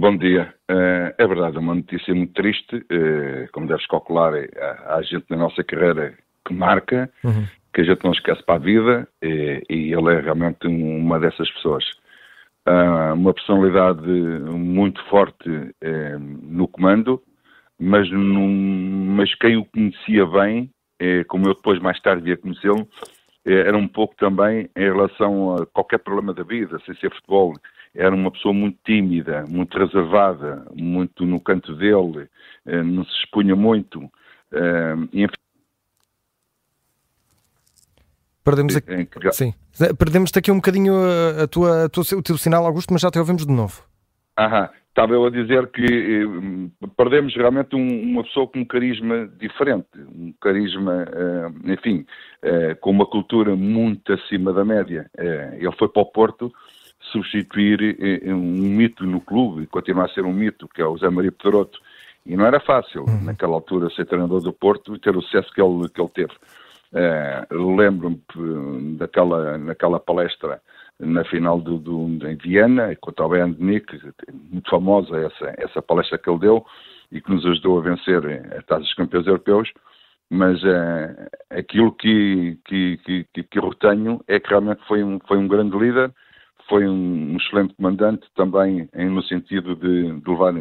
Bom dia. Uh, é verdade, é uma notícia muito triste. Uh, como deves calcular, há, há, gente na nossa carreira que marca, uhum. que a gente não esquece para a vida, e, ele é realmente uma dessas pessoas. Uh, uma personalidade muito forte no comando, mas, num, mas quem o conhecia bem, como eu depois mais tarde via conhecê-lo, era um pouco também em relação a qualquer problema da vida, sem ser futebol era uma pessoa muito tímida, muito reservada, muito no canto dele, eh, não se expunha muito. Eh, enfim, Perdemos aqui, sim. Perdemos aqui um bocadinho a, tua, a tua, o teu sinal, Augusto, mas já te ouvimos de novo. Aham. Estava eu a dizer que eh, perdemos realmente um, uma pessoa com um carisma diferente, um carisma, eh, enfim, eh, com uma cultura muito acima da média. Ele foi para o Porto substituir um mito no clube, e continua a ser um mito, que é o Zé Maria Pedroto. E não era fácil, uhum. naquela altura, ser treinador do Porto e ter o sucesso que ele, que ele teve. Lembro-me daquela naquela palestra na final do, do, em Viena, contra o Bayern de Munique, muito famosa essa, essa palestra que ele deu e que nos ajudou a vencer a Taça dos Campeões Europeus, mas uh, aquilo que, que, que, que, eu retenho é que realmente foi um, foi um grande líder, foi um excelente comandante também no sentido de, de levar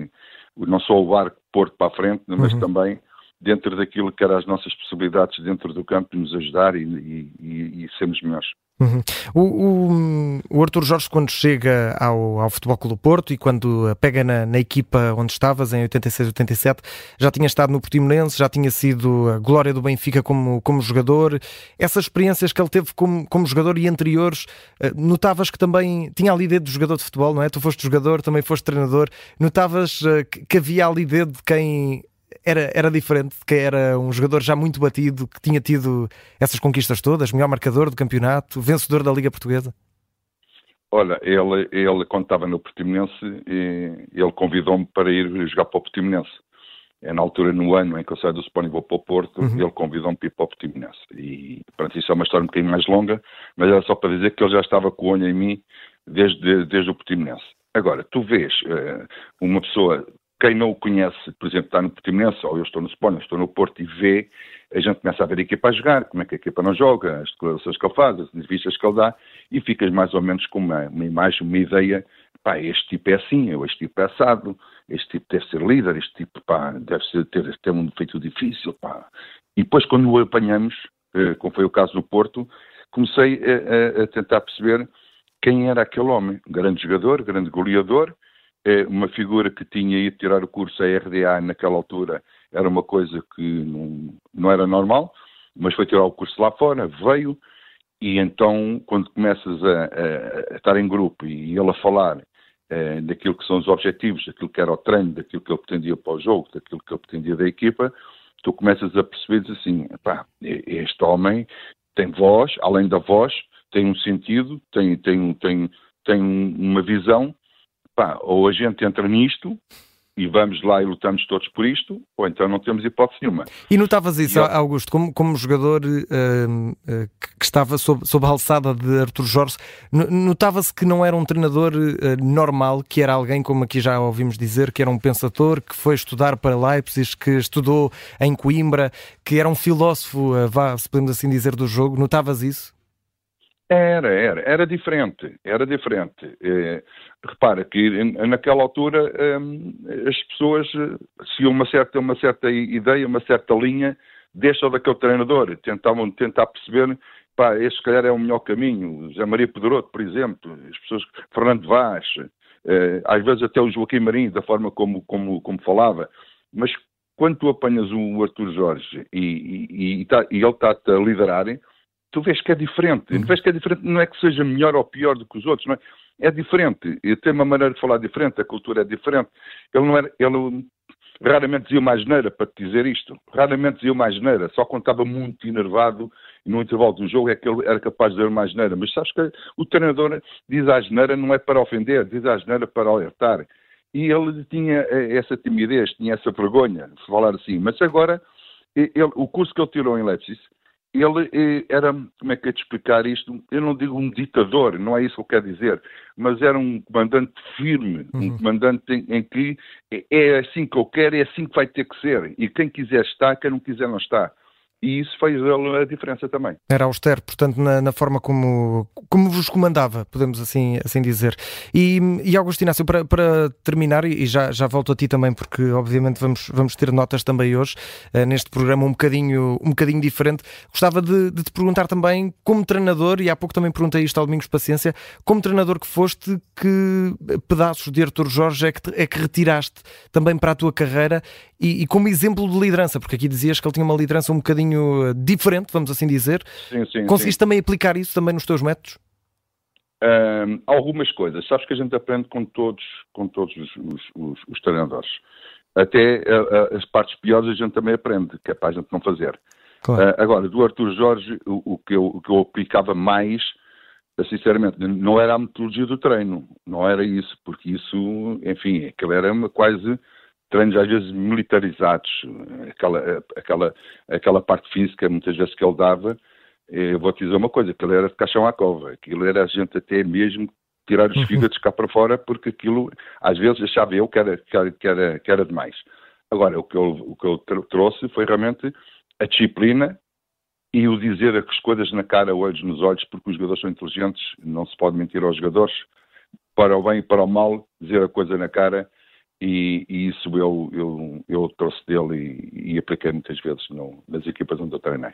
não só o barco Porto para a frente, mas uhum. também dentro daquilo que eram as nossas possibilidades dentro do campo de nos ajudar e, e, e sermos melhores. Uhum. O, o, o Arthur Jorge, quando chega ao, ao Futebol Clube do Porto e quando pega na, na, equipa onde estavas, em 86, 87, já tinha estado no Portimonense, já tinha sido a glória do Benfica como, como jogador. Essas experiências que ele teve como, como jogador e anteriores, eh, notavas que também tinha ali dedo de jogador de futebol, não é? Tu foste jogador, também foste treinador. Notavas eh, que havia ali dedo de quem era, era diferente, que era um jogador já muito batido, que tinha tido essas conquistas todas, melhor marcador do campeonato, vencedor da Liga Portuguesa? Olha, ele, ele quando estava no Portimonense, ele convidou-me para ir jogar para o Portimonense. É na altura, no ano em que eu saio do Sporting e vou para o Porto, uhum. ele convidou-me para ir para o Portimonense. E, pronto, isso é uma história um bocadinho mais longa, mas era só para dizer que ele já estava com o olho em mim desde, desde o Portimonense. Agora, tu vês uh, uma pessoa quem não o conhece, por exemplo, está no Portimonense, ou eu estou no Sporting, estou no Porto e vê, a gente começa a ver a equipa a jogar, como é que a equipa não joga, as declarações que ele faz, as entrevistas que ele dá, e ficas mais ou menos com uma, uma imagem, uma ideia, pá, este tipo é assim, ou este tipo é assado, este tipo deve ser líder, este tipo, pá, deve ser, ter, ter um defeito difícil, pá. E depois, quando o apanhamos, eh, como foi o caso do Porto, comecei a, a, a tentar perceber quem era aquele homem. Grande jogador, grande goleador, uma figura que tinha ido tirar o curso a RDA naquela altura era uma coisa que não, não era normal, mas foi tirar o curso lá fora, veio, e então quando começas a, a, a estar em grupo e ele a falar eh, daquilo que são os objetivos, daquilo que era o treino, daquilo que ele pretendia para o jogo, daquilo que ele pretendia da equipa, tu começas a perceber assim, pá, este homem tem voz, além da voz, tem um sentido, tem, tem, tem, tem uma visão pá, ou a gente entra nisto e vamos lá e lutamos todos por isto, ou então não temos hipótese nenhuma. E notavas isso, Augusto, como, como jogador uh, uh, que estava sob, sob a alçada de Artur Jorge, notava-se que não era um treinador uh, normal, que era alguém, como aqui já ouvimos dizer, que era um pensador, que foi estudar para Leipzig, que estudou em Coimbra, que era um filósofo, vá, se podemos assim dizer, do jogo. Notavas isso? Era, era, era diferente, era diferente. É, repara que naquela altura hum, as pessoas seguiam uma certa, uma certa ideia, uma certa linha ou daquele treinador, tentavam tentar perceber, pá, este se calhar é o melhor caminho, José Maria Pedroto, por exemplo, as pessoas, Fernando Vaz, é, às vezes até o Joaquim Marinho, da forma como, como, como falava, mas quando tu apanhas o Arthur Jorge e, e, e, tá, e ele está-te a liderar, tu vês que é diferente. Uhum. Vês que é diferente, não é que seja melhor ou pior do que os outros, não é? É diferente. E tem uma maneira de falar diferente, a cultura é diferente. Ele não era, ele raramente dizia uma asneira para te dizer isto. Raramente dizia uma asneira. Só quando estava muito enervado no intervalo do jogo é que ele era capaz de dizer uma asneira. Mas sabes que o treinador diz a asneira não é para ofender, diz a asneira para alertar. E ele tinha essa timidez, tinha essa vergonha de falar assim. Mas agora, ele, o curso que ele tirou em Leipzig ele eh, era, como é que é de explicar isto? Eu não digo um ditador, não é isso que eu quero dizer, mas era um comandante firme, uhum. um comandante em, em, que é assim que eu quero, é assim que vai ter que ser. E quem quiser está, quem não quiser não está e isso fez a diferença também. Era austero, portanto, na, na, forma como, como vos comandava, podemos assim, assim dizer. E, e Augusto Inácio, para, para terminar, e já, já volto a ti também, porque obviamente vamos, vamos ter notas também hoje, uh, neste programa um bocadinho, um bocadinho diferente, gostava de, de, te perguntar também, como treinador, e há pouco também perguntei isto ao Domingos Paciência, como treinador que foste, que pedaços de Artur Jorge é que, é que retiraste também para a tua carreira e, e como exemplo de liderança, porque aqui dizias que ele tinha uma liderança um bocadinho bocadinho eh, diferente, vamos assim dizer. Sim, sim. Conseguiste sim. também aplicar isso também nos teus métodos? Um, algumas coisas. Sabes que a gente aprende com todos, com todos os, os, os, os treinadores. Até uh, as partes piores a gente também aprende, que é para a gente não fazer. Claro. Uh, agora, do Arthur Jorge, o, o, que eu, o que eu aplicava mais, sinceramente, não era a metodologia do treino, não era isso, porque isso, enfim, aquilo era uma quase treinos às vezes militarizados, aquela, aquela, aquela parte física muitas vezes que ele dava, eu vou te dizer uma coisa, aquilo era de caixão à cova, aquilo era a gente até mesmo tirar os uhum. fígados cá para fora, porque aquilo, às vezes, achava eu que era, que era, que era, que era demais. Agora, o que, eu, o que eu trouxe foi realmente a disciplina e o dizer as coisas na cara, olhos nos olhos, porque os jogadores são inteligentes, não se pode mentir aos jogadores, para o bem e para o mal, dizer a coisa na cara e, e, isso eu, eu, eu trouxe dele e, e apliquei muitas vezes no, nas equipas onde eu treinei.